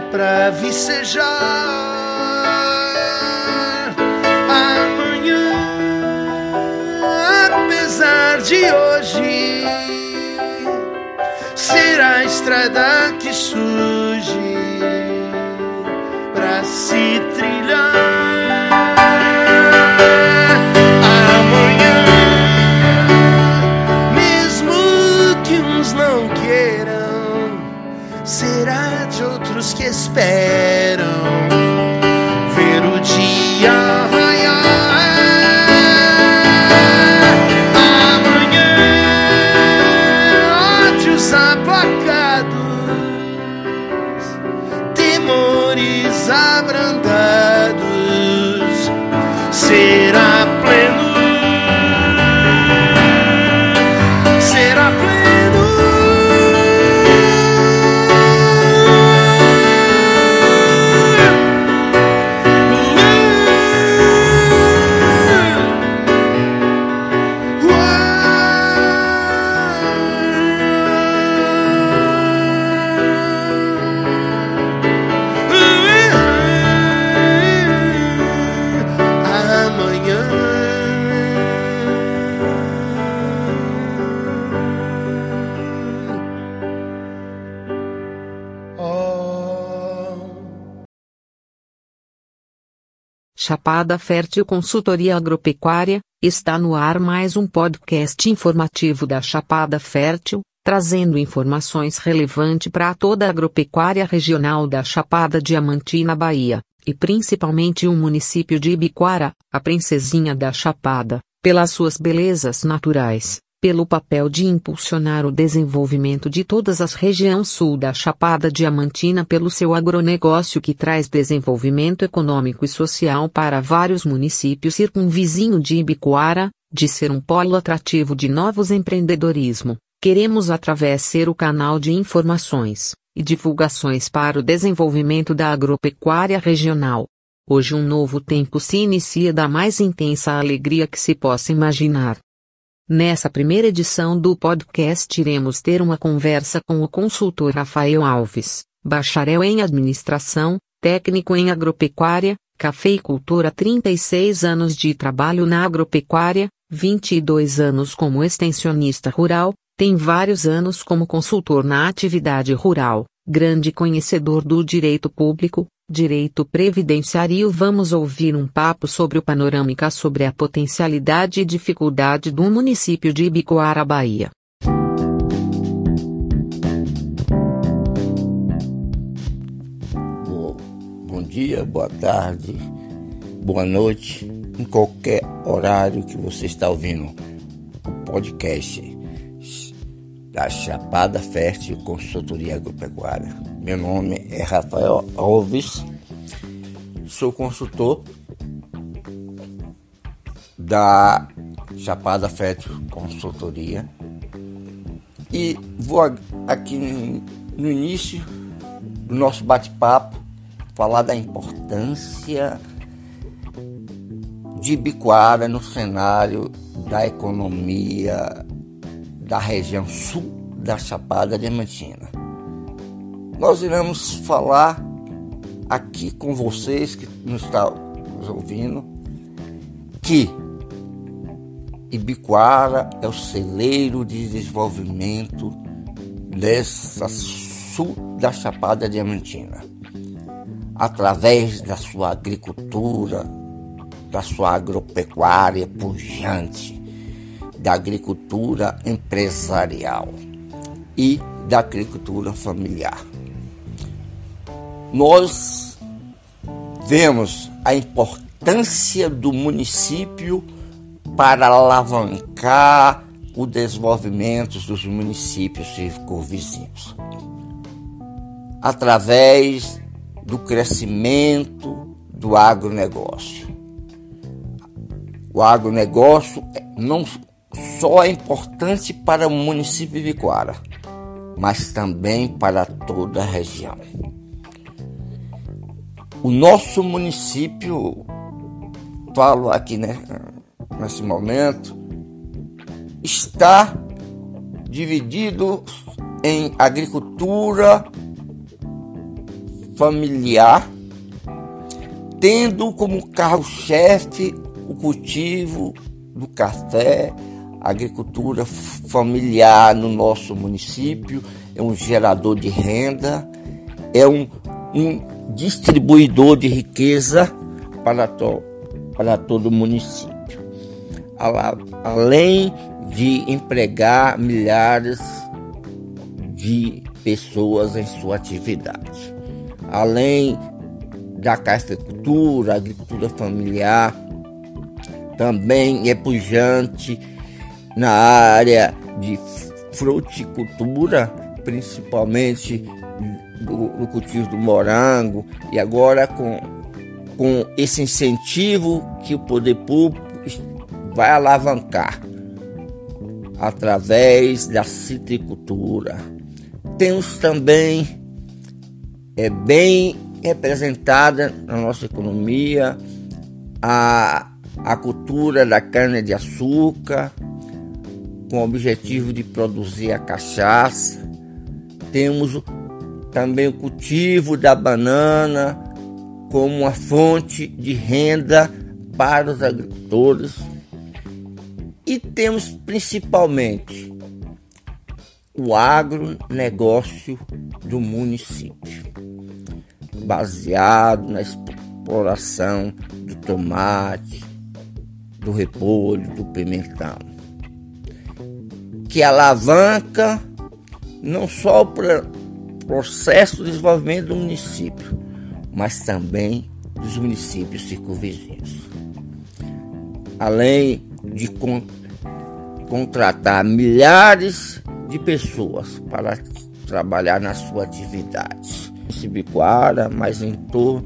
pra vicejar. Amanhã, apesar de hoje, será a estrada que surge pra se trilhar. Será de outros que esperam Chapada Fértil Consultoria Agropecuária, está no ar mais um podcast informativo da Chapada Fértil, trazendo informações relevantes para toda a agropecuária regional da Chapada Diamantina Bahia, e principalmente o município de Ibiquara, a princesinha da Chapada, pelas suas belezas naturais, pelo papel de impulsionar o desenvolvimento de todas as regiões sul da Chapada Diamantina pelo seu agronegócio que traz desenvolvimento econômico e social para vários municípios circunvizinho de Ibicoara, de ser um polo atrativo de novos empreendedorismo. Queremos através ser o canal de informações e divulgações para o desenvolvimento da agropecuária regional. Hoje um novo tempo se inicia da mais intensa alegria que se possa imaginar. Nessa primeira edição do podcast iremos ter uma conversa com o consultor Rafael Alves, bacharel em administração, técnico em agropecuária, cafeicultura 36 anos de trabalho na agropecuária, 22 anos como extensionista rural, tem vários anos como consultor na atividade rural, grande conhecedor do direito público, direito previdenciário. Vamos ouvir um papo sobre o panorâmica sobre a potencialidade e dificuldade do município de Ibicoara, Bahia. Bom, bom dia, boa tarde, boa noite, em qualquer horário que você está ouvindo o podcast da Chapada Fértil Consultoria Agropecuária. Meu nome é Rafael Alves, sou consultor da Chapada Fértil Consultoria. E vou aqui no início do nosso bate-papo falar da importância de Biquara no cenário da economia da região sul da Chapada Diamantina. Nós iremos falar aqui com vocês que nos estão nos ouvindo que Ibiquara é o celeiro de desenvolvimento dessa sul da Chapada Diamantina. Através da sua agricultura, da sua agropecuária pujante, da agricultura empresarial e da agricultura familiar. Nós vemos a importância do município para alavancar o desenvolvimento dos municípios circunvizinhos, através do crescimento do agronegócio. O agronegócio não só é importante para o município de Viquara, mas também para toda a região. O nosso município, falo aqui né, nesse momento, está dividido em agricultura familiar, tendo como carro-chefe o cultivo do café, agricultura familiar no nosso município, é um gerador de renda, é um, um distribuidor de riqueza para, to, para todo o município além de empregar milhares de pessoas em sua atividade. Além da cafeicultura, agricultura familiar, também é pujante na área de fruticultura, principalmente no cultivo do morango, e agora com, com esse incentivo que o poder público vai alavancar através da citricultura. Temos também é bem representada na nossa economia a, a cultura da cana de açúcar com o objetivo de produzir a cachaça. Temos também o cultivo da banana como uma fonte de renda para os agricultores e temos principalmente o agronegócio do município, baseado na exploração do tomate, do repolho, do pimentão, que alavanca não só o processo de desenvolvimento do município, mas também dos municípios circunvizinhos. Além de contratar milhares de pessoas para trabalhar na sua atividade. Em Cibiquara, mas em torno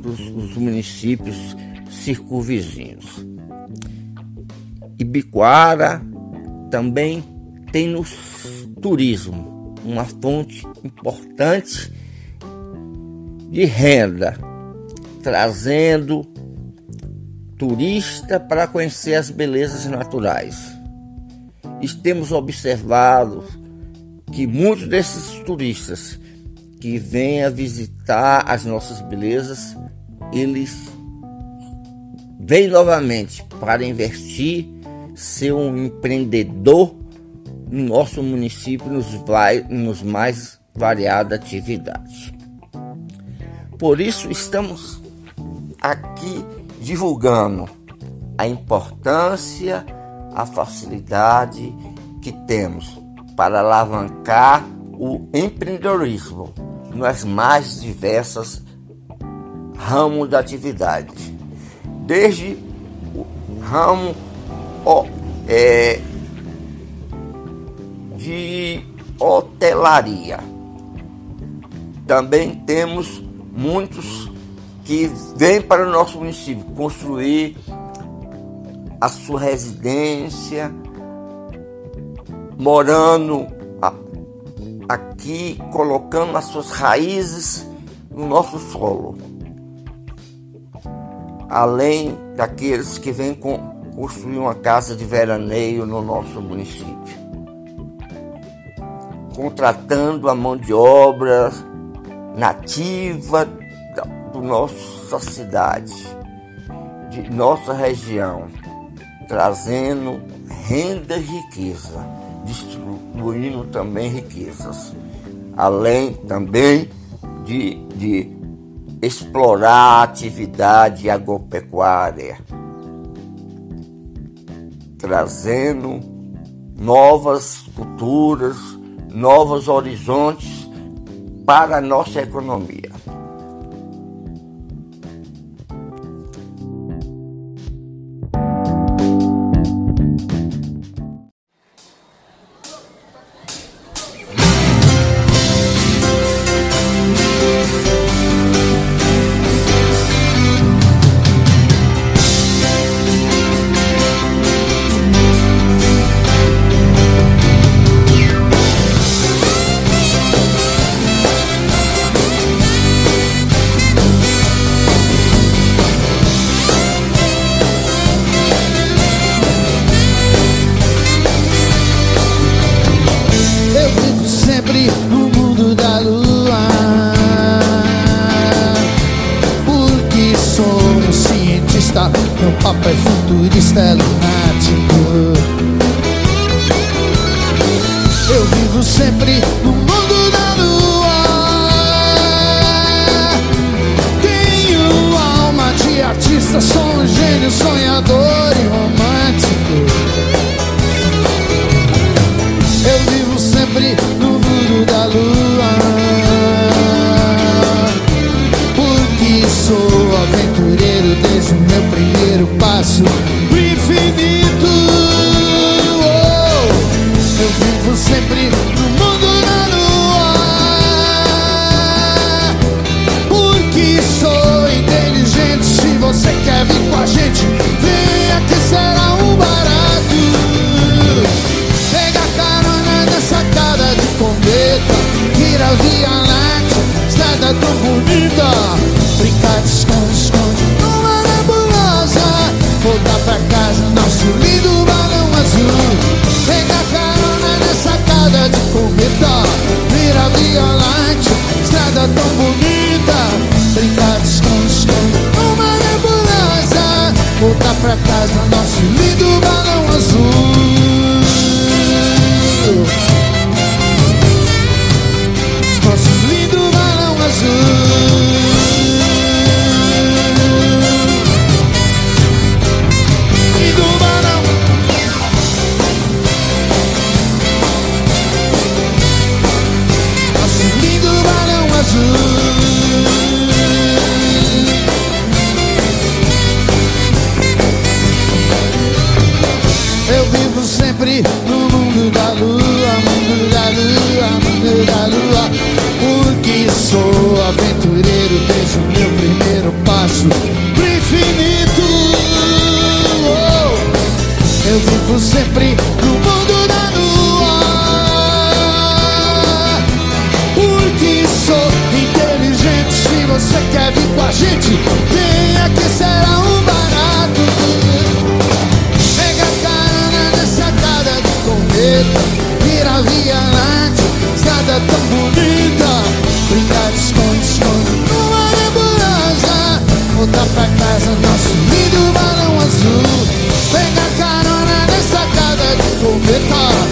dos, dos municípios circunvizinhos. Ibiquara também tem no turismo uma fonte importante de renda, trazendo turista para conhecer as belezas naturais. Temos observado que muitos desses turistas que vêm a visitar as nossas belezas, eles vêm novamente para investir, ser um empreendedor no nosso município nos, vai, nos mais variadas atividades. Por isso estamos aqui divulgando a importância a facilidade que temos para alavancar o empreendedorismo nas mais diversas ramos da atividade, desde o ramo é, de hotelaria. Também temos muitos que vêm para o nosso município construir a sua residência, morando aqui, colocando as suas raízes no nosso solo. Além daqueles que vêm construir uma casa de veraneio no nosso município contratando a mão de obra nativa da do nossa cidade, de nossa região, trazendo renda e riqueza, distribuindo também riquezas, além também de, de explorar a atividade agropecuária, trazendo novas culturas, novos horizontes para a nossa economia. Meu papo é futurista, é lunático. Eu vivo sempre no mundo da lua. Tenho alma de artista, sou um gênio sonhador e romântico tão bonita. Brincar de esconde-esconde numa nebulosa. Voltar pra casa, nosso lindo balão azul. Pegar carona nessa casa de cometa Vira Via Láctea, estrada tão bonita. Brincar de esconde-esconde numa nebulosa. Voltar pra casa, nosso lindo balão azul. tão bonita. Brincar de esconde, esconde numa nebulosa. Voltar pra casa, nosso lindo balão azul. Pega carona nessa casa de cometa